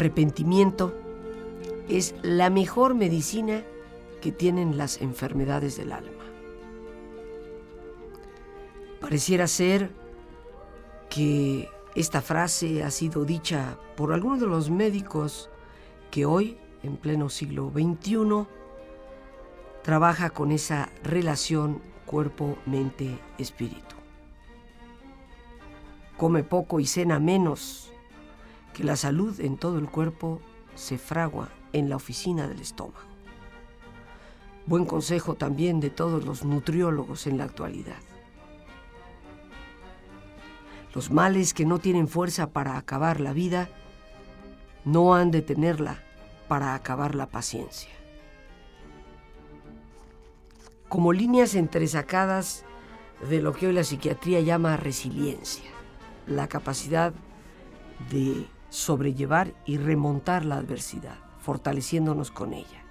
Arrepentimiento es la mejor medicina que tienen las enfermedades del alma. Pareciera ser que esta frase ha sido dicha por algunos de los médicos que hoy, en pleno siglo XXI, trabaja con esa relación cuerpo-mente-espíritu. Come poco y cena menos que la salud en todo el cuerpo se fragua en la oficina del estómago. Buen consejo también de todos los nutriólogos en la actualidad. Los males que no tienen fuerza para acabar la vida no han de tenerla para acabar la paciencia. Como líneas entresacadas de lo que hoy la psiquiatría llama resiliencia, la capacidad de sobrellevar y remontar la adversidad, fortaleciéndonos con ella.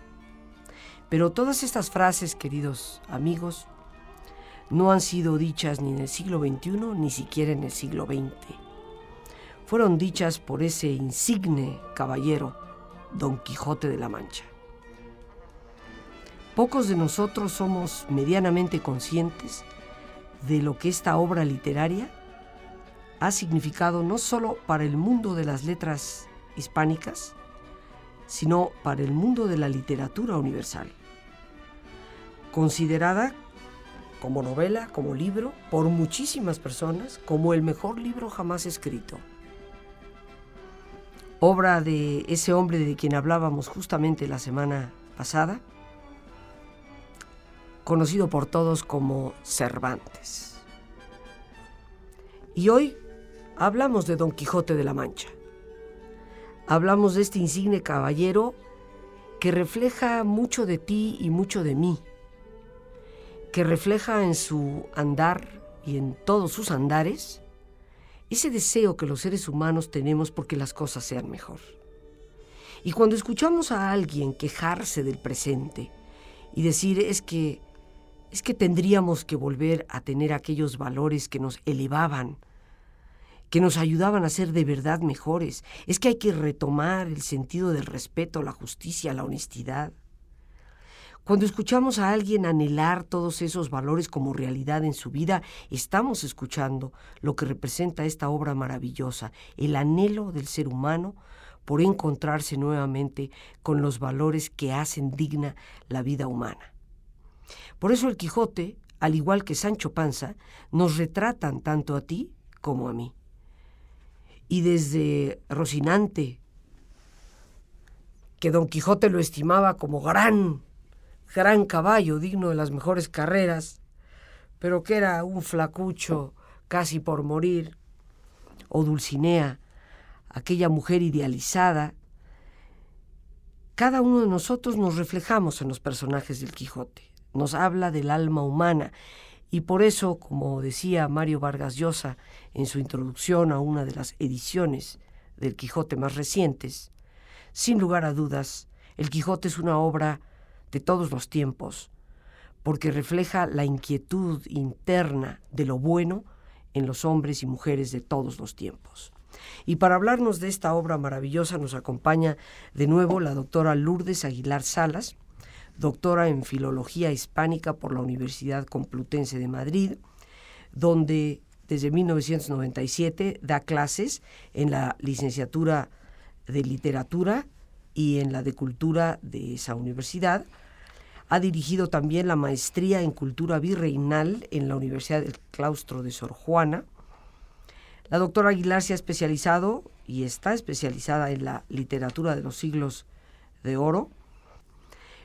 Pero todas estas frases, queridos amigos, no han sido dichas ni en el siglo XXI ni siquiera en el siglo XX. Fueron dichas por ese insigne caballero, Don Quijote de la Mancha. Pocos de nosotros somos medianamente conscientes de lo que esta obra literaria ha significado no solo para el mundo de las letras hispánicas, sino para el mundo de la literatura universal. Considerada como novela, como libro, por muchísimas personas, como el mejor libro jamás escrito. Obra de ese hombre de quien hablábamos justamente la semana pasada, conocido por todos como Cervantes. Y hoy hablamos de Don Quijote de la Mancha. Hablamos de este insigne caballero que refleja mucho de ti y mucho de mí, que refleja en su andar y en todos sus andares ese deseo que los seres humanos tenemos porque las cosas sean mejor. Y cuando escuchamos a alguien quejarse del presente y decir es que es que tendríamos que volver a tener aquellos valores que nos elevaban, que nos ayudaban a ser de verdad mejores. Es que hay que retomar el sentido del respeto, la justicia, la honestidad. Cuando escuchamos a alguien anhelar todos esos valores como realidad en su vida, estamos escuchando lo que representa esta obra maravillosa, el anhelo del ser humano por encontrarse nuevamente con los valores que hacen digna la vida humana. Por eso el Quijote, al igual que Sancho Panza, nos retratan tanto a ti como a mí y desde Rocinante, que don Quijote lo estimaba como gran, gran caballo, digno de las mejores carreras, pero que era un flacucho casi por morir, o Dulcinea, aquella mujer idealizada, cada uno de nosotros nos reflejamos en los personajes del Quijote, nos habla del alma humana y por eso, como decía Mario Vargas Llosa en su introducción a una de las ediciones del Quijote más recientes, sin lugar a dudas, el Quijote es una obra de todos los tiempos, porque refleja la inquietud interna de lo bueno en los hombres y mujeres de todos los tiempos. Y para hablarnos de esta obra maravillosa nos acompaña de nuevo la doctora Lourdes Aguilar Salas, doctora en Filología Hispánica por la Universidad Complutense de Madrid, donde desde 1997 da clases en la licenciatura de Literatura y en la de Cultura de esa universidad. Ha dirigido también la maestría en Cultura Virreinal en la Universidad del Claustro de Sor Juana. La doctora Aguilar se ha especializado y está especializada en la literatura de los siglos de oro,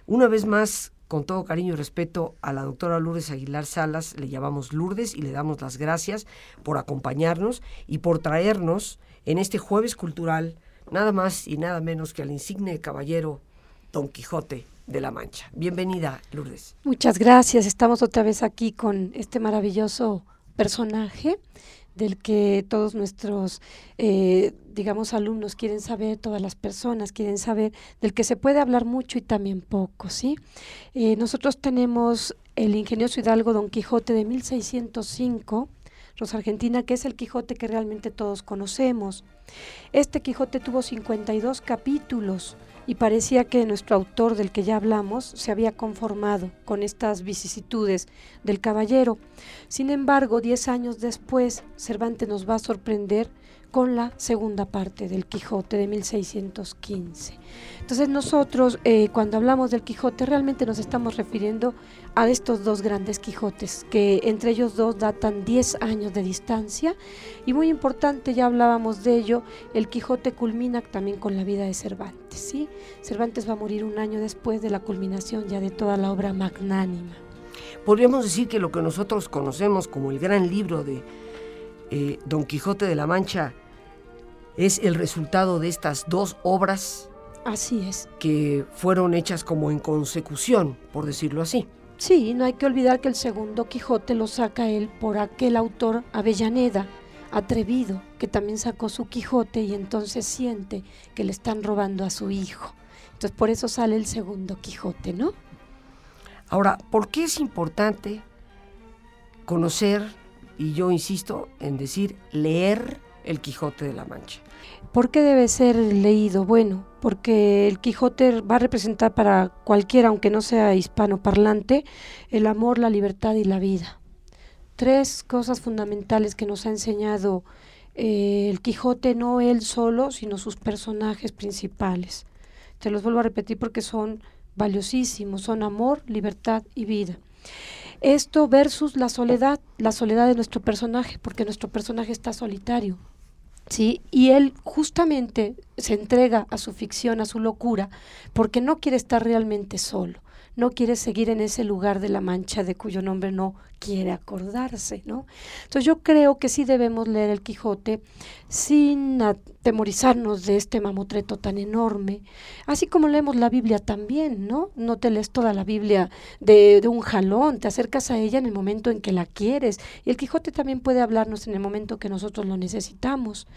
Una vez más, con todo cariño y respeto a la doctora Lourdes Aguilar Salas, le llamamos Lourdes y le damos las gracias por acompañarnos y por traernos en este jueves cultural nada más y nada menos que al insigne caballero Don Quijote de la Mancha. Bienvenida, Lourdes. Muchas gracias. Estamos otra vez aquí con este maravilloso personaje del que todos nuestros, eh, digamos, alumnos quieren saber, todas las personas quieren saber, del que se puede hablar mucho y también poco, ¿sí? Eh, nosotros tenemos el ingenioso hidalgo Don Quijote de 1605, Rosa Argentina, que es el Quijote que realmente todos conocemos. Este Quijote tuvo 52 capítulos, y parecía que nuestro autor del que ya hablamos se había conformado con estas vicisitudes del caballero. Sin embargo, diez años después, Cervantes nos va a sorprender con la segunda parte del Quijote de 1615. Entonces nosotros eh, cuando hablamos del Quijote realmente nos estamos refiriendo a estos dos grandes Quijotes, que entre ellos dos datan 10 años de distancia y muy importante, ya hablábamos de ello, el Quijote culmina también con la vida de Cervantes. ¿sí? Cervantes va a morir un año después de la culminación ya de toda la obra magnánima. Podríamos decir que lo que nosotros conocemos como el gran libro de eh, Don Quijote de la Mancha es el resultado de estas dos obras. Así es. Que fueron hechas como en consecución, por decirlo así. Sí, no hay que olvidar que el segundo Quijote lo saca él por aquel autor Avellaneda, atrevido, que también sacó su Quijote y entonces siente que le están robando a su hijo. Entonces por eso sale el segundo Quijote, ¿no? Ahora, ¿por qué es importante conocer, y yo insisto en decir, leer el Quijote de la Mancha? ¿Por qué debe ser leído? Bueno, porque el Quijote va a representar para cualquiera, aunque no sea hispanoparlante, el amor, la libertad y la vida. Tres cosas fundamentales que nos ha enseñado eh, el Quijote, no él solo, sino sus personajes principales. Te los vuelvo a repetir porque son valiosísimos, son amor, libertad y vida. Esto versus la soledad, la soledad de nuestro personaje, porque nuestro personaje está solitario, ¿sí? Y él justamente se entrega a su ficción, a su locura, porque no quiere estar realmente solo, no quiere seguir en ese lugar de la mancha de cuyo nombre no quiere acordarse, ¿no? Entonces yo creo que sí debemos leer el Quijote sin atemorizarnos de este mamotreto tan enorme, así como leemos la Biblia también, ¿no? No te lees toda la Biblia de, de un jalón, te acercas a ella en el momento en que la quieres, y el Quijote también puede hablarnos en el momento que nosotros lo necesitamos,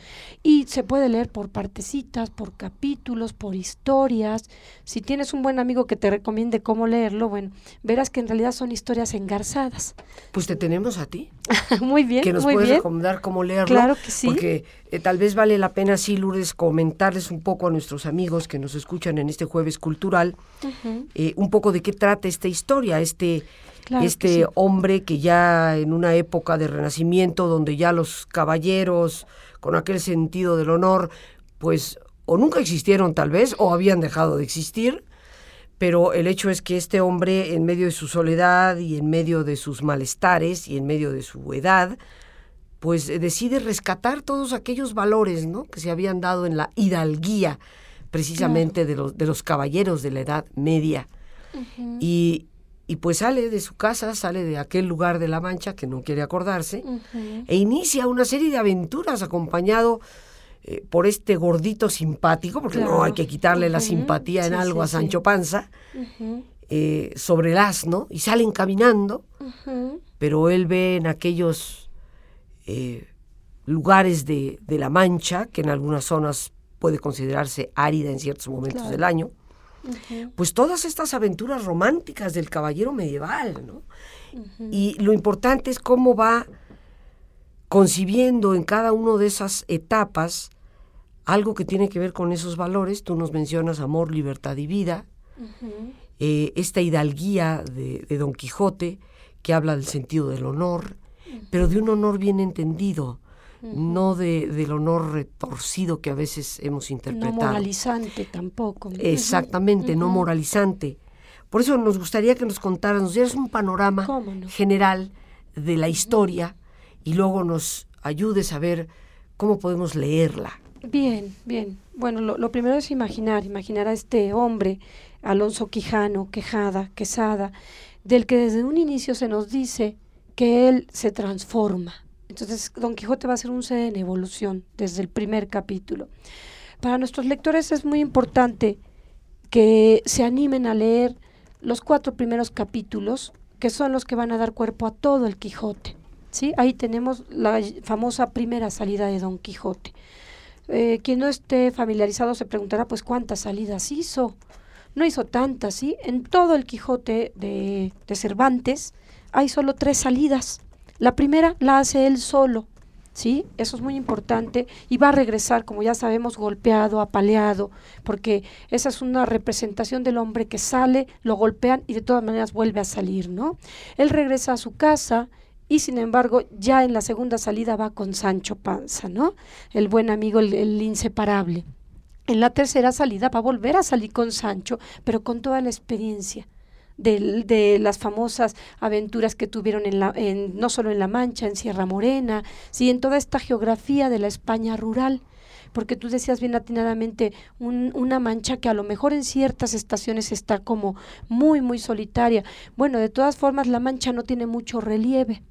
y se puede leer por partecitas, por capítulos, por historias, si tienes un buen amigo que te recomiende cómo leerlo, bueno, verás que en realidad son historias engarzadas. Pues te tenemos a ti. muy bien. Que nos puedes recomendar cómo leerlo. Claro que sí. Porque eh, tal vez vale la pena, sí, Lourdes, comentarles un poco a nuestros amigos que nos escuchan en este jueves cultural, eh, un poco de qué trata esta historia, este, este hombre que ya en una época de renacimiento, donde ya los caballeros, con aquel sentido del honor, pues o nunca existieron tal vez, o habían dejado de existir, pero el hecho es que este hombre, en medio de su soledad y en medio de sus malestares y en medio de su edad, pues eh, decide rescatar todos aquellos valores ¿no? que se habían dado en la hidalguía precisamente de, los, de los caballeros de la Edad Media. y, y, pues sale de su casa, sale de aquel lugar de La Mancha que no quiere acordarse, e inicia una serie de aventuras acompañado eh, por este gordito simpático, porque no hay que quitarle la simpatía en algo a Sancho Panza, eh, sobre el asno, y salen caminando, pero él ve en aquellos eh, lugares de, La Mancha, que en algunas zonas puede considerarse árida en ciertos momentos del año, pues todas estas aventuras románticas del caballero medieval, ¿no? Y lo importante es cómo va concibiendo en cada una de esas etapas algo que tiene que ver con esos valores. Tú nos mencionas amor, libertad y vida. Eh, esta hidalguía de, Don Quijote, que habla del sentido del honor, pero de un honor bien entendido, no de, del honor retorcido que a veces hemos interpretado. No moralizante tampoco. Exactamente, no moralizante. Por eso nos gustaría que nos contaras, nos dieras un panorama general de la historia y luego nos ayudes a ver cómo podemos leerla. Bien, bien. Bueno, lo, primero es imaginar, imaginar a este hombre Alonso Quijano, Quejada, Quesada, del que desde un inicio se nos dice que él se transforma. Entonces, Don Quijote va a ser un ser en evolución desde el primer capítulo. Para nuestros lectores es muy importante que se animen a leer los cuatro primeros capítulos, que son los que van a dar cuerpo a todo el Quijote. ¿sí? Ahí tenemos la famosa primera salida de Don Quijote. Eh, quien no esté familiarizado se preguntará, pues, ¿cuántas salidas hizo? No hizo tantas, ¿sí? En todo el Quijote de, de Cervantes hay solo tres salidas. La primera la hace él solo, ¿sí? Eso es muy importante y va a regresar, como ya sabemos, golpeado, apaleado, porque esa es una representación del hombre que sale, lo golpean y de todas maneras vuelve a salir, ¿no? Él regresa a su casa y sin embargo ya en la segunda salida va con Sancho Panza, ¿no? El buen amigo, el, inseparable. En la tercera salida va a volver a salir con Sancho, pero con toda la experiencia. De, de, las famosas aventuras que tuvieron en la, en, no solo en La Mancha, en Sierra Morena, sí, en toda esta geografía de la España rural porque tú decías bien atinadamente una mancha que a lo mejor en ciertas estaciones está como muy, muy solitaria. Bueno, de todas formas la mancha no tiene mucho relieve.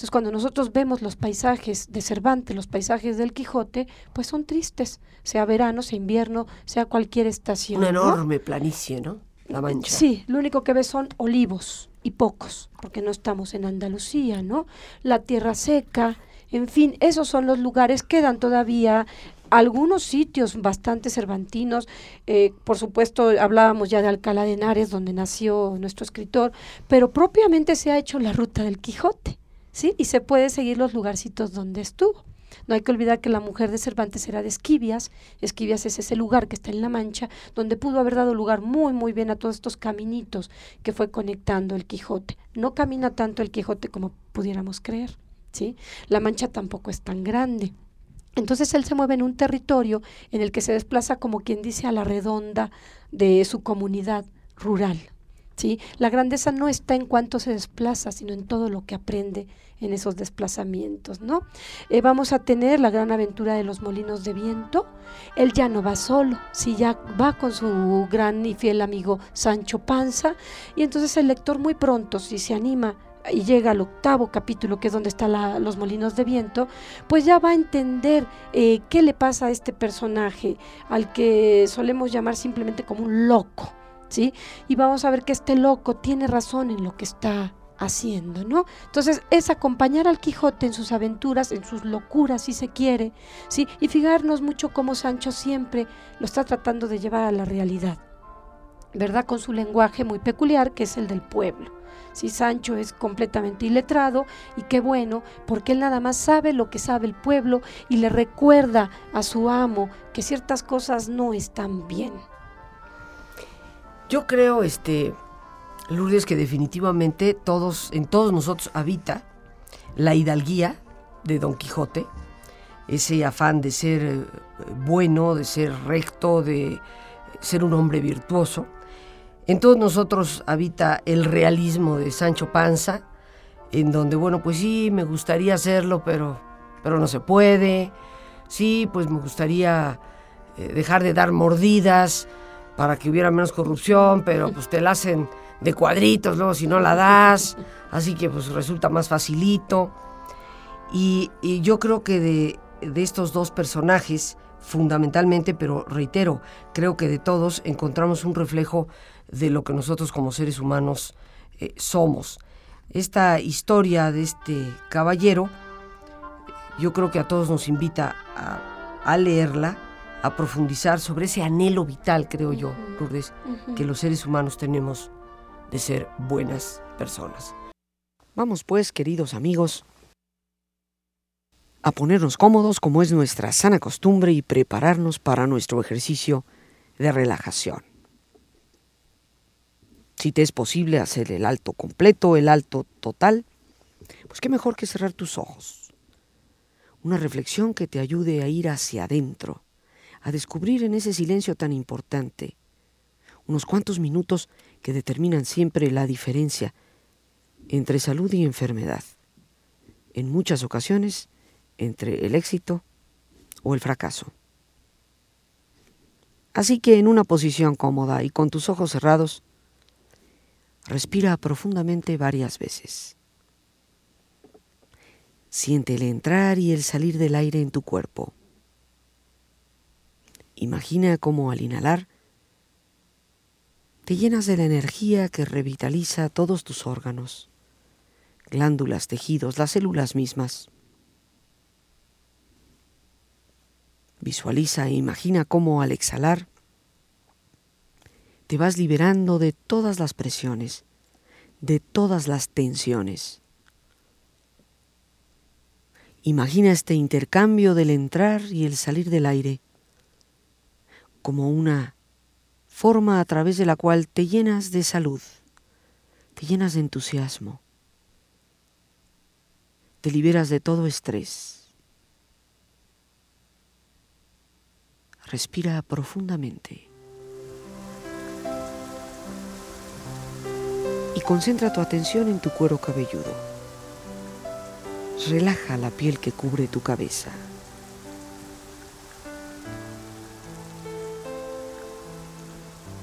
Entonces, cuando nosotros vemos los paisajes de Cervantes, los paisajes del Quijote, pues son tristes, sea verano, sea invierno, sea cualquier estación. Una enorme planicie, ¿no? La Mancha. Sí, lo único que ves son olivos y pocos, porque no estamos en Andalucía, ¿no? La tierra seca, en fin, esos son los lugares, quedan todavía algunos sitios bastante cervantinos, eh, por supuesto hablábamos ya de Alcalá de Henares, donde nació nuestro escritor, pero propiamente se ha hecho la ruta del Quijote. ¿Sí? Y se puede seguir los lugarcitos donde estuvo. No hay que olvidar que la mujer de Cervantes era de Esquivias. Esquivias es ese lugar que está en La Mancha, donde pudo haber dado lugar muy, muy bien a todos estos caminitos que fue conectando el Quijote. No camina tanto el Quijote como pudiéramos creer, ¿sí? La Mancha tampoco es tan grande. Entonces él se mueve en un territorio en el que se desplaza como quien dice a la redonda de su comunidad rural. La grandeza no está en cuánto se desplaza, sino en todo lo que aprende en esos desplazamientos, ¿no? Eh, vamos a tener la gran aventura de los molinos de viento. Él ya no va solo, sí, ya va con su gran y fiel amigo Sancho Panza, y entonces el lector muy pronto, si se anima y llega al octavo capítulo, que es donde están los molinos de viento, pues ya va a entender eh, qué le pasa a este personaje, al que solemos llamar simplemente como un loco. ¿Sí? Y vamos a ver que este loco tiene razón en lo que está haciendo, ¿no? Entonces es acompañar al Quijote en sus aventuras, en sus locuras, si se quiere, ¿sí? Y fijarnos mucho cómo Sancho siempre lo está tratando de llevar a la realidad, ¿verdad? Con su lenguaje muy peculiar, que es el del pueblo. Si Sancho es completamente iletrado y qué bueno, porque él nada más sabe lo que sabe el pueblo y le recuerda a su amo que ciertas cosas no están bien. Yo creo, este, Lourdes, que definitivamente todos, en todos nosotros habita la hidalguía de Don Quijote, ese afán de ser eh, bueno, de ser recto, de ser un hombre virtuoso. En todos nosotros habita el realismo de Sancho Panza, en donde, bueno, pues sí, me gustaría hacerlo, pero, pero no se puede. Sí, pues me gustaría eh, dejar de dar mordidas, para que hubiera menos corrupción, pero pues te la hacen de cuadritos luego si no la das, así que pues resulta más facilito. Y, yo creo que de, estos dos personajes, fundamentalmente, pero reitero, creo que de todos encontramos un reflejo de lo que nosotros como seres humanos eh, somos. Esta historia de este caballero, yo creo que a todos nos invita a leerla a profundizar sobre ese anhelo vital, creo yo, Lourdes, que los seres humanos tenemos de ser buenas personas. Vamos pues, queridos amigos, a ponernos cómodos como es nuestra sana costumbre y prepararnos para nuestro ejercicio de relajación. Si te es posible hacer el alto completo, el alto total, pues qué mejor que cerrar tus ojos. Una reflexión que te ayude a ir hacia adentro, a descubrir en ese silencio tan importante unos cuantos minutos que determinan siempre la diferencia entre salud y enfermedad, en muchas ocasiones entre el éxito o el fracaso. Así que en una posición cómoda y con tus ojos cerrados, respira profundamente varias veces. Siente el entrar y el salir del aire en tu cuerpo. Imagina cómo al inhalar te llenas de la energía que revitaliza todos tus órganos, glándulas, tejidos, las células mismas. Visualiza e imagina cómo al exhalar te vas liberando de todas las presiones, de todas las tensiones. Imagina este intercambio del entrar y el salir del aire como una forma a través de la cual te llenas de salud, te llenas de entusiasmo, te liberas de todo estrés Respira profundamente. Y concentra tu atención en tu cuero cabelludo. Relaja la piel que cubre tu cabeza.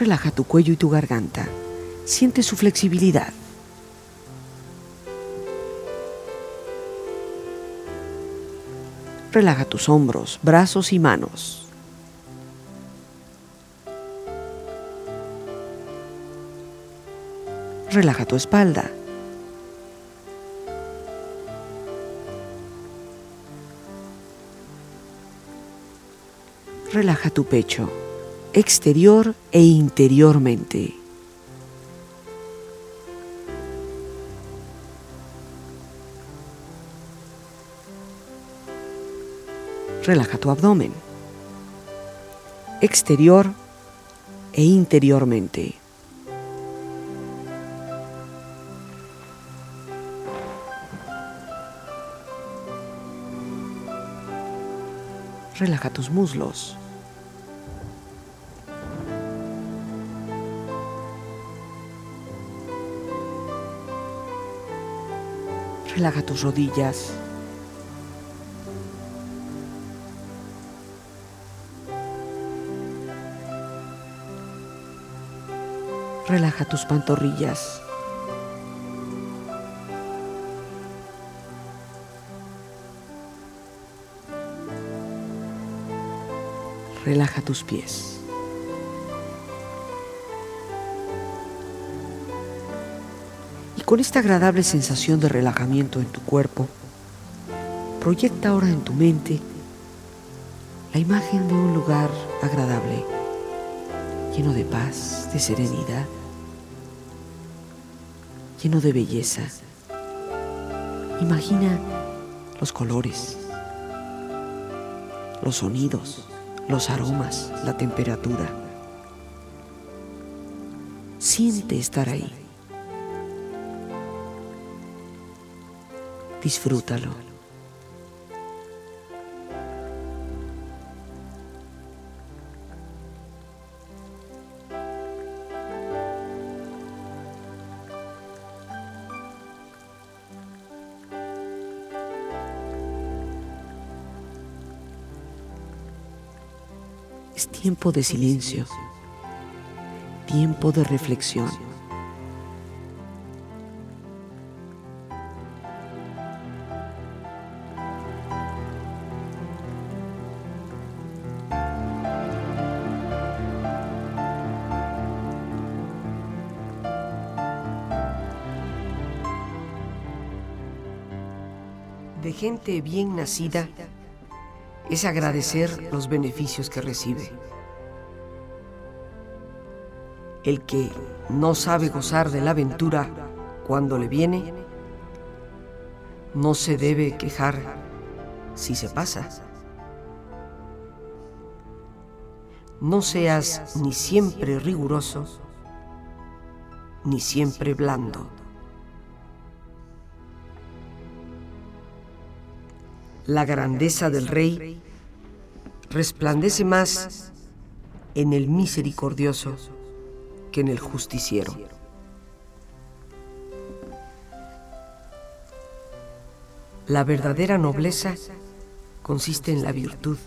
Relaja tu cuello y tu garganta. Siente su flexibilidad. Relaja tus hombros, brazos y manos. Relaja tu espalda. Relaja tu pecho, exterior e interiormente. Relaja tu abdomen, exterior e interiormente. Relaja tus muslos. Relaja tus rodillas. Relaja tus pantorrillas. Relaja tus pies. Con esta agradable sensación de relajamiento en tu cuerpo, proyecta ahora en tu mente la imagen de un lugar agradable, lleno de paz, de serenidad lleno de belleza. Imagina los colores, los sonidos, los aromas, la temperatura. Siente estar ahí. Disfrútalo. Es tiempo de silencio, tiempo de reflexión. gente bien nacida es agradecer los beneficios que recibe. El que no sabe gozar de la aventura cuando le viene, no se debe quejar si se pasa. No seas ni siempre riguroso, ni siempre blando. La grandeza del rey resplandece más en el misericordioso que en el justiciero. La verdadera nobleza consiste en la virtud.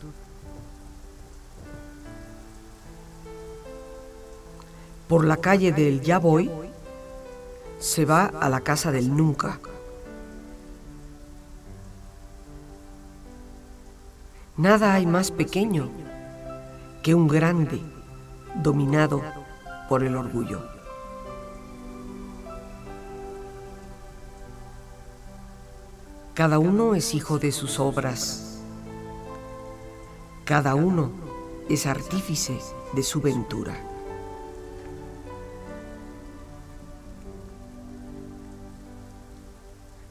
Por la calle del ya voy, se va a la casa del nunca. Nada hay más pequeño que un grande dominado por el orgullo. Cada uno es hijo de sus obras. Cada uno es artífice de su ventura.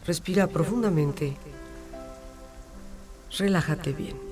Respira profundamente. Relájate bien.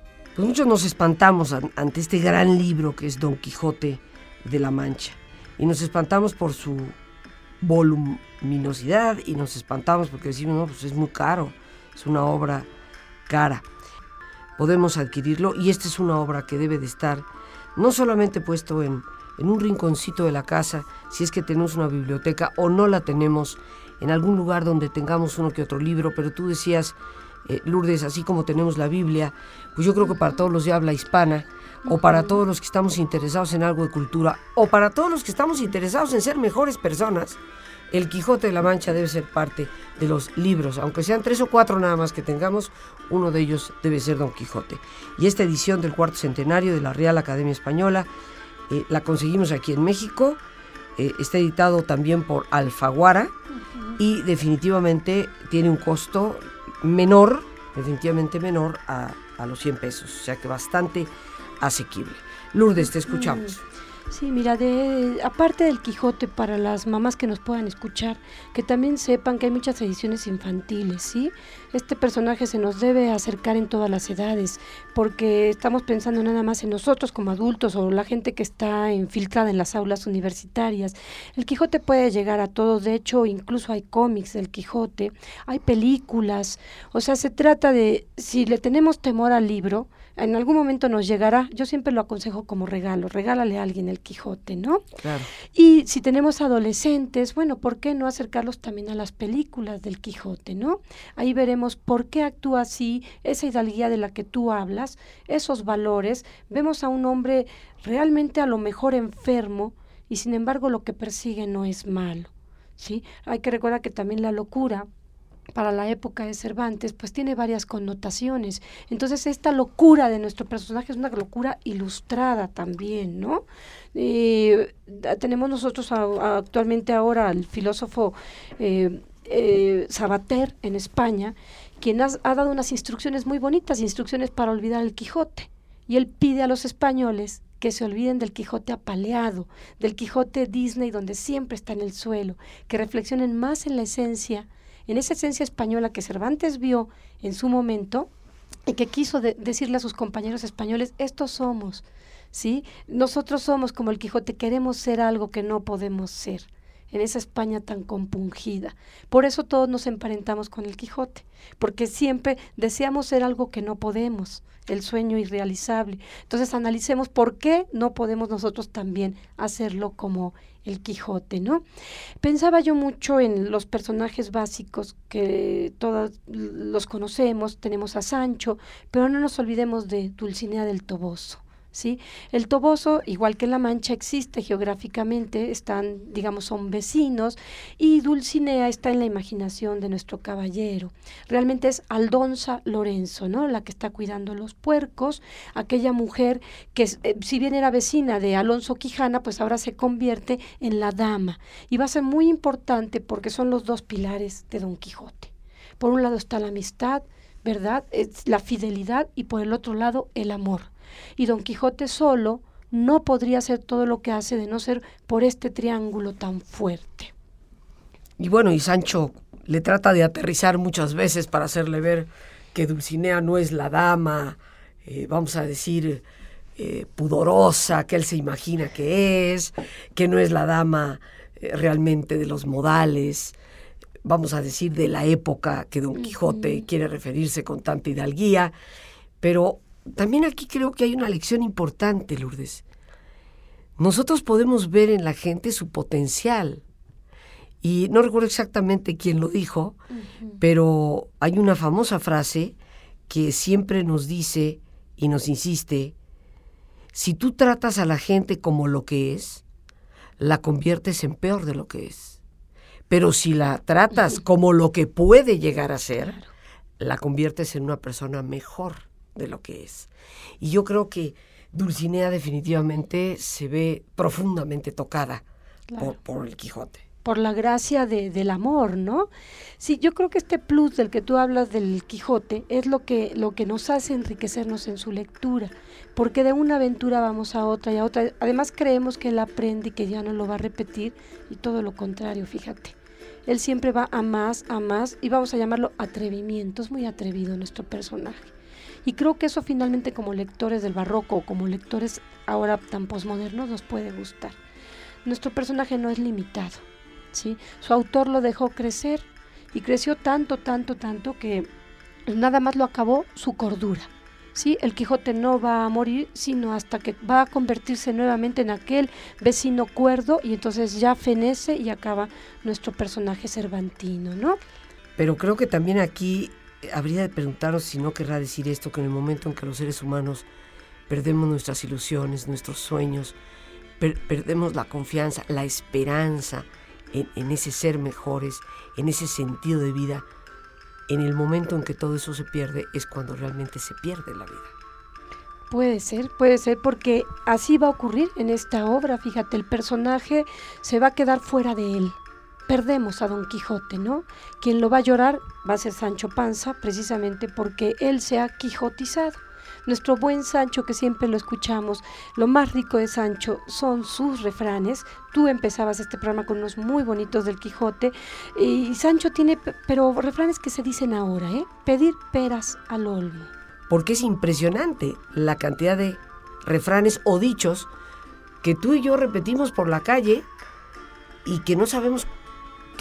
Pues muchos nos espantamos ante este gran libro que es Don Quijote de la Mancha y nos espantamos por su voluminosidad y nos espantamos porque decimos, no, pues es muy caro, es una obra cara. Podemos adquirirlo y esta es una obra que debe de estar no solamente puesto en, en un rinconcito de la casa, si es que tenemos una biblioteca o no la tenemos en algún lugar donde tengamos uno que otro libro, pero tú decías, eh, Lourdes, así como tenemos la Biblia, pues yo creo que para todos los de habla hispana, o para todos los que estamos interesados en algo de cultura, o para todos los que estamos interesados en ser mejores personas, el Quijote de la Mancha debe ser parte de los libros, aunque sean tres o cuatro nada más que tengamos, uno de ellos debe ser Don Quijote. Y esta edición del cuarto centenario de la Real Academia Española eh, la conseguimos aquí en México, eh, está editado también por Alfaguara y definitivamente tiene un costo menor, definitivamente menor a, a los 100 pesos, o sea que bastante asequible. Lourdes, te escuchamos. Sí, mira, de, aparte del Quijote, para las mamás que nos puedan escuchar, que también sepan que hay muchas ediciones infantiles, ¿sí? Este personaje se nos debe acercar en todas las edades, porque estamos pensando nada más en nosotros como adultos o la gente que está infiltrada en las aulas universitarias. El Quijote puede llegar a todos, de hecho, incluso hay cómics del Quijote, hay películas, o sea, se trata de, si le tenemos temor al libro, en algún momento nos llegará. Yo siempre lo aconsejo como regalo, regálale a alguien el Quijote, ¿no? Claro. Y si tenemos adolescentes, bueno, ¿por qué no acercarlos también a las películas del Quijote, ¿no? Ahí veremos por qué actúa así, esa hidalguía de la que tú hablas, esos valores. Vemos a un hombre realmente a lo mejor enfermo y sin embargo lo que persigue no es malo, ¿sí? Hay que recordar que también la locura para la época de Cervantes, pues tiene varias connotaciones. Entonces esta locura de nuestro personaje es una locura ilustrada también, ¿no? Eh, tenemos nosotros actualmente ahora al filósofo eh, eh, Sabater en España, quien ha dado unas instrucciones muy bonitas, instrucciones para olvidar el Quijote. Y él pide a los españoles que se olviden del Quijote apaleado, del Quijote Disney donde siempre está en el suelo, que reflexionen más en la esencia en esa esencia española que Cervantes vio en su momento y que quiso decirle a sus compañeros españoles, estos somos, ¿sí? Nosotros somos como el Quijote, queremos ser algo que no podemos ser en esa España tan compungida. Por eso todos nos emparentamos con el Quijote, porque siempre deseamos ser algo que no podemos, el sueño irrealizable. Entonces analicemos por qué no podemos nosotros también hacerlo como el Quijote, ¿no? Pensaba yo mucho en los personajes básicos que todos los conocemos, tenemos a Sancho, pero no nos olvidemos de Dulcinea del Toboso. ¿Sí? El Toboso, igual que La Mancha, existe geográficamente, están, digamos, son vecinos, y Dulcinea está en la imaginación de nuestro caballero. Realmente es Aldonza Lorenzo, ¿no? La que está cuidando los puercos, aquella mujer que, eh, si bien era vecina de Alonso Quijana, pues ahora se convierte en la dama. Y va a ser muy importante porque son los dos pilares de Don Quijote. Por un lado está la amistad, ¿verdad? Es la fidelidad y por el otro lado el amor. Y Don Quijote solo no podría hacer todo lo que hace de no ser por este triángulo tan fuerte. Y bueno, y Sancho le trata de aterrizar muchas veces para hacerle ver que Dulcinea no es la dama, eh, vamos a decir, eh, pudorosa que él se imagina que es, que no es la dama eh, realmente de los modales, vamos a decir, de la época que Don Quijote quiere referirse con tanta hidalguía, pero también aquí creo que hay una lección importante, Lourdes. Nosotros podemos ver en la gente su potencial. Y no recuerdo exactamente quién lo dijo, pero hay una famosa frase que siempre nos dice y nos insiste, si tú tratas a la gente como lo que es, la conviertes en peor de lo que es. Pero si la tratas como lo que puede llegar a ser, la conviertes en una persona mejor de lo que es. Y yo creo que Dulcinea definitivamente se ve profundamente tocada por, el Quijote. Por la gracia del amor, ¿no? Sí, yo creo que este plus del que tú hablas del Quijote es lo que, lo que nos hace enriquecernos en su lectura, porque de una aventura vamos a otra y a otra. Además creemos que él aprende y que ya no lo va a repetir y todo lo contrario, fíjate. Él siempre va a más, a más y vamos a llamarlo atrevimiento. Es muy atrevido nuestro personaje. Y creo que eso finalmente como lectores del barroco o como lectores ahora tan posmodernos nos puede gustar. Nuestro personaje no es limitado, ¿sí? Su autor lo dejó crecer y creció tanto, tanto, tanto que nada más lo acabó su cordura. ¿sí? El Quijote no va a morir, sino hasta que va a convertirse nuevamente en aquel vecino cuerdo y entonces ya fenece y acaba nuestro personaje cervantino, ¿no? Pero creo que también aquí habría de preguntarnos si no querrá decir esto, que en el momento en que los seres humanos perdemos nuestras ilusiones, nuestros sueños, perdemos la confianza, la esperanza en, en, ese ser mejores, en ese sentido de vida, en el momento en que todo eso se pierde es cuando realmente se pierde la vida. Puede ser, puede ser, porque así va a ocurrir en esta obra. Fíjate, el personaje se va a quedar fuera de él perdemos a Don Quijote, ¿no? Quien lo va a llorar va a ser Sancho Panza, precisamente porque él se ha quijotizado. Nuestro buen Sancho, que siempre lo escuchamos, lo más rico de Sancho son sus refranes. Tú empezabas este programa con unos muy bonitos del Quijote. Y Sancho tiene, pero refranes que se dicen ahora, ¿eh? Pedir peras al olmo. Porque es impresionante la cantidad de refranes o dichos que tú y yo repetimos por la calle y que no sabemos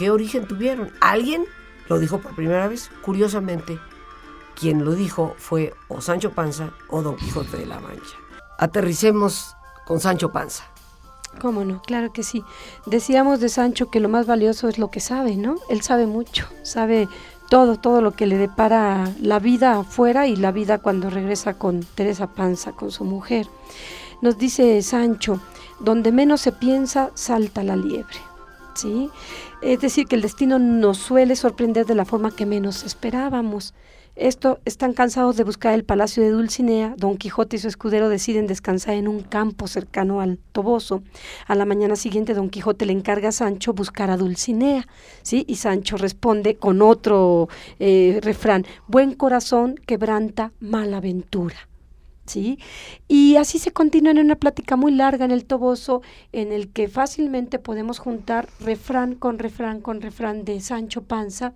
qué origen tuvieron. Alguien lo dijo por primera vez, curiosamente, quien lo dijo fue o Sancho Panza o Don Quijote de la Mancha. Aterricemos con Sancho Panza. ¿Cómo no? Claro que sí. Decíamos de Sancho que lo más valioso es lo que sabe, ¿no? Él sabe mucho, sabe todo, todo lo que le depara la vida afuera y la vida cuando regresa con Teresa Panza, con su mujer. Nos dice Sancho, donde menos se piensa, salta la liebre. ¿Sí? Es decir, que el destino nos suele sorprender de la forma que menos esperábamos. Esto, están cansados de buscar el palacio de Dulcinea, Don Quijote y su escudero deciden descansar en un campo cercano al Toboso. A la mañana siguiente Don Quijote le encarga a Sancho buscar a Dulcinea, ¿sí? Y Sancho responde con otro eh, refrán, buen corazón quebranta mala aventura. Y así se continúa en una plática muy larga en el Toboso, en el que fácilmente podemos juntar refrán con refrán con refrán de Sancho Panza,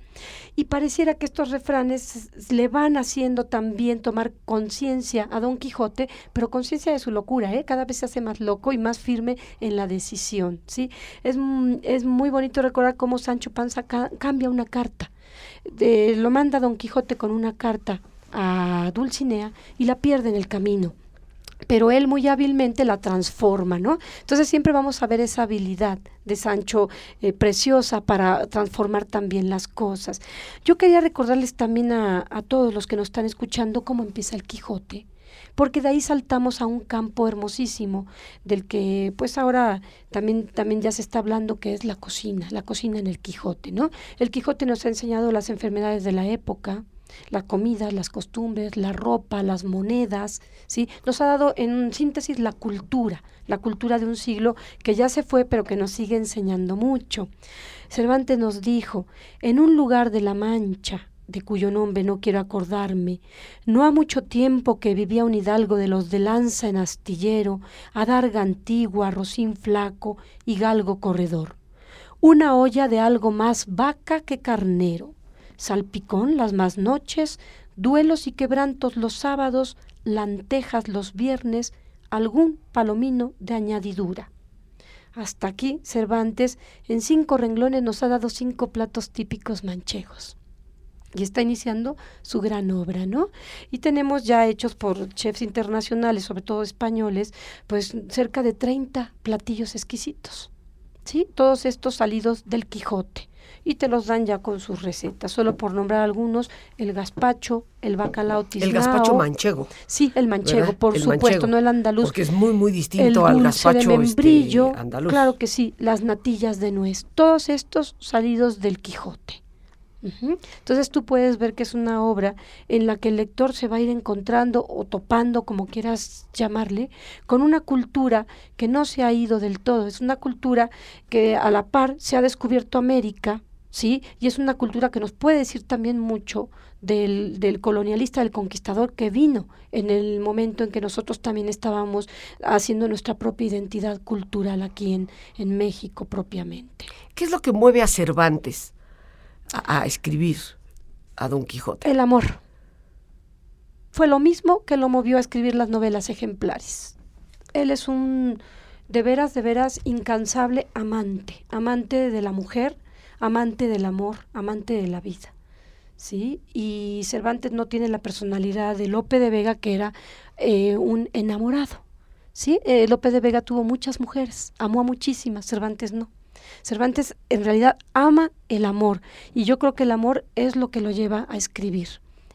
y pareciera que estos refranes le van haciendo también tomar conciencia a Don Quijote, pero conciencia de su locura, ¿eh? cada vez se hace más loco y más firme en la decisión, ¿sí? Es, es muy bonito recordar cómo Sancho Panza cambia una carta, lo manda Don Quijote con una carta a Dulcinea y la pierde en el camino pero él muy hábilmente la transforma, ¿no? Entonces siempre vamos a ver esa habilidad de Sancho eh, preciosa para transformar también las cosas. Yo quería recordarles también a, a, todos los que nos están escuchando cómo empieza el Quijote, porque de ahí saltamos a un campo hermosísimo del que pues ahora también, también ya se está hablando que es la cocina, la cocina en el Quijote, ¿no? El Quijote nos ha enseñado las enfermedades de la época, la comida, las costumbres, la ropa, las monedas, ¿sí? Nos ha dado en síntesis la cultura, la cultura de un siglo que ya se fue pero que nos sigue enseñando mucho. Cervantes nos dijo, en un lugar de la Mancha, de cuyo nombre no quiero acordarme, no ha mucho tiempo que vivía un hidalgo de los de lanza en astillero, adarga antigua, rocín flaco y galgo corredor. Una olla de algo más vaca que carnero, salpicón las más noches, duelos y quebrantos los sábados, lantejas los viernes, algún palomino de añadidura. Hasta aquí Cervantes en cinco renglones nos ha dado cinco platos típicos manchegos. Y está iniciando su gran obra, ¿no? Y tenemos ya hechos por chefs internacionales, sobre todo españoles, pues cerca de 30 platillos exquisitos. ¿Sí? Todos estos salidos del Quijote y te los dan ya con sus recetas. Solo por nombrar algunos, el gazpacho, el bacalao tiznao. El gazpacho manchego. Sí, el manchego, por supuesto, no el andaluz. Porque es muy, muy distinto al gazpacho de este, membrillo, andaluz. Claro que sí, las natillas de nuez. Todos estos salidos del Quijote. Entonces tú puedes ver que es una obra en la que el lector se va a ir encontrando o topando, como quieras llamarle, con una cultura que no se ha ido del todo. Es una cultura que a la par se ha descubierto América, ¿sí? Y es una cultura que nos puede decir también mucho del, del, colonialista, del conquistador que vino en el momento en que nosotros también estábamos haciendo nuestra propia identidad cultural aquí en, en México propiamente. ¿Qué es lo que mueve a Cervantes a, escribir a Don Quijote? El amor. Fue lo mismo que lo movió a escribir las novelas ejemplares. Él es un de veras, de veras incansable amante, amante de la mujer, amante del amor, amante de la vida. ¿Sí? Y Cervantes no tiene la personalidad de Lope de Vega, que era eh, un enamorado. ¿Sí? Eh, Lope de Vega tuvo muchas mujeres, amó a muchísimas, Cervantes no. Cervantes en realidad ama el amor y yo creo que el amor es lo que lo lleva a escribir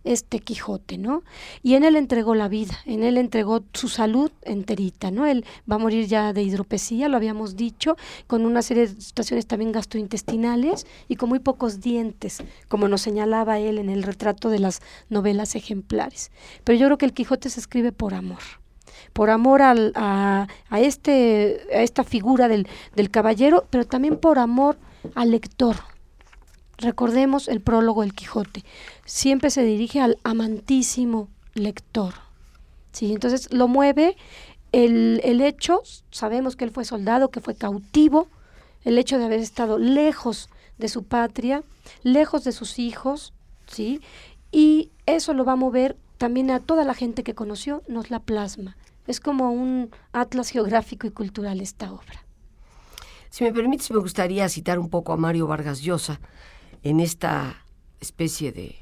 este Quijote, ¿no? Y en él entregó la vida, en él entregó su salud enterita, ¿no? Él va a morir ya de hidropesía, lo habíamos dicho, con una serie de situaciones también gastrointestinales y con muy pocos dientes, como nos señalaba él en el retrato de las novelas ejemplares. Pero yo creo que el Quijote se escribe por amor por amor al, a, a, este, a esta figura del, del caballero, pero también por amor al lector, Recordemos el prólogo del Quijote. Siempre se dirige al amantísimo lector. ¿sí? Entonces lo mueve el, el hecho, sabemos que él fue soldado, que fue cautivo, el hecho de haber estado lejos de su patria, lejos de sus hijos, ¿sí? Y eso lo va a mover también a toda la gente que conoció, nos la plasma. Es como un atlas geográfico y cultural esta obra. Si me permites, me gustaría citar un poco a Mario Vargas Llosa, en esta especie de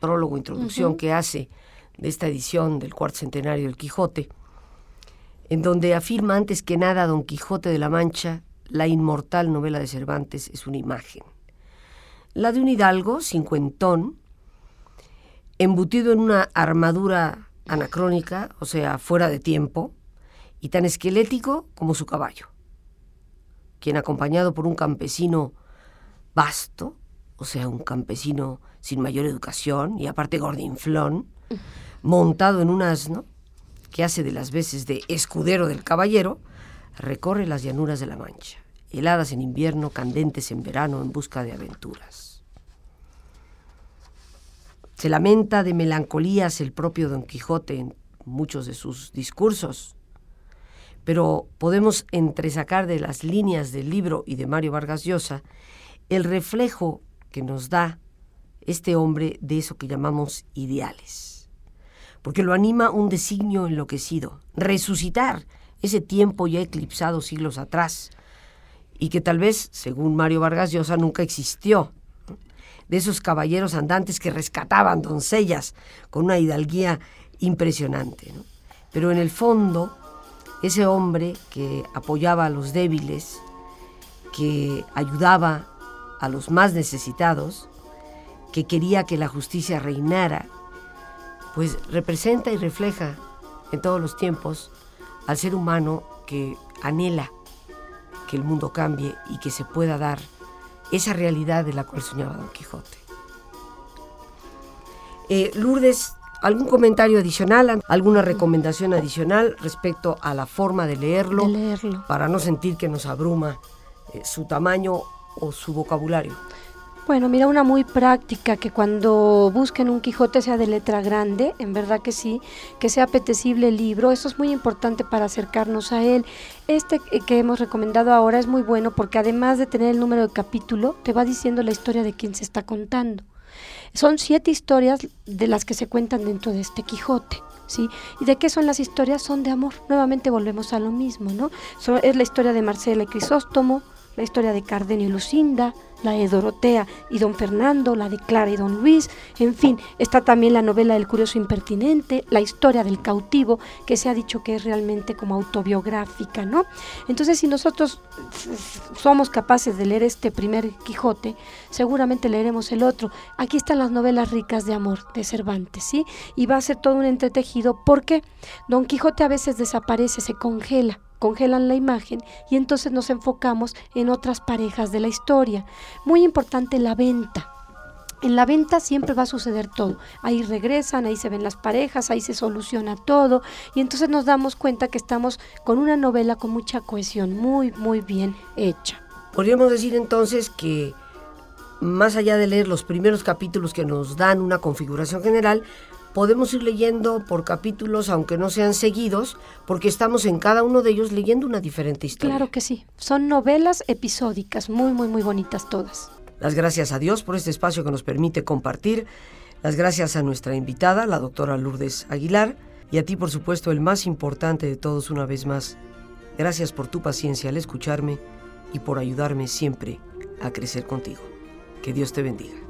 prólogo, introducción uh -huh. que hace de esta edición del cuarto centenario del Quijote, en donde afirma antes que nada Don Quijote de la Mancha, la inmortal novela de Cervantes es una imagen. La de un hidalgo, cincuentón, embutido en una armadura anacrónica, o sea, fuera de tiempo, y tan esquelético como su caballo, quien acompañado por un campesino vasto, o sea, un campesino sin mayor educación y aparte gordinflón, montado en un asno, que hace de las veces de escudero del caballero, recorre las llanuras de la Mancha, heladas en invierno, candentes en verano, en busca de aventuras. Se lamenta de melancolías el propio Don Quijote en muchos de sus discursos, pero podemos entresacar de las líneas del libro y de Mario Vargas Llosa el reflejo que nos da este hombre de eso que llamamos ideales. Porque lo anima un designio enloquecido, resucitar ese tiempo ya eclipsado siglos atrás, y que tal vez, según Mario Vargas Llosa, nunca existió. De esos caballeros andantes que rescataban doncellas con una hidalguía impresionante. Pero en el fondo, ese hombre que apoyaba a los débiles, que ayudaba a los más necesitados, que quería que la justicia reinara, pues representa y refleja en todos los tiempos al ser humano que anhela que el mundo cambie y que se pueda dar esa realidad de la cual soñaba Don Quijote. Eh, Lourdes, ¿algún comentario adicional, alguna recomendación adicional respecto a la forma de leerlo, para no sentir que nos abruma eh, su tamaño o su vocabulario? Bueno, mira, una muy práctica, que cuando busquen un Quijote sea de letra grande, en verdad que sí, que sea apetecible el libro, eso es muy importante para acercarnos a él. Este que hemos recomendado ahora es muy bueno porque además de tener el número de capítulo, te va diciendo la historia de quien se está contando. Son siete historias de las que se cuentan dentro de este Quijote. ¿Sí? ¿Y de qué son las historias? Son de amor. Nuevamente volvemos a lo mismo, ¿no? es la historia de Marcela y Crisóstomo, la historia de Cardenio y Lucinda, la de Dorotea y don Fernando, la de Clara y don Luis, en fin, está también la novela del curioso impertinente, la historia del cautivo, que se ha dicho que es realmente como autobiográfica, ¿no? Entonces, si nosotros somos capaces de leer este primer Quijote, seguramente leeremos el otro. Aquí están las novelas ricas de amor de Cervantes, ¿sí? Y va a ser todo un entretejido porque Don Quijote a veces desaparece, se congela congelan la imagen y entonces nos enfocamos en otras parejas de la historia. Muy importante la venta. En la venta siempre va a suceder todo. Ahí regresan, ahí se ven las parejas, ahí se soluciona todo y entonces nos damos cuenta que estamos con una novela con mucha cohesión, muy, muy bien hecha. Podríamos decir entonces que más allá de leer los primeros capítulos que nos dan una configuración general, podemos ir leyendo por capítulos, aunque no sean seguidos, porque estamos en cada uno de ellos leyendo una diferente historia. Claro que sí. Son novelas episódicas, muy, muy, muy bonitas todas. Las gracias a Dios por este espacio que nos permite compartir. Las gracias a nuestra invitada, la doctora Lourdes Aguilar. Y a ti, por supuesto, el más importante de todos una vez más. Gracias por tu paciencia al escucharme y por ayudarme siempre a crecer contigo. Que Dios te bendiga.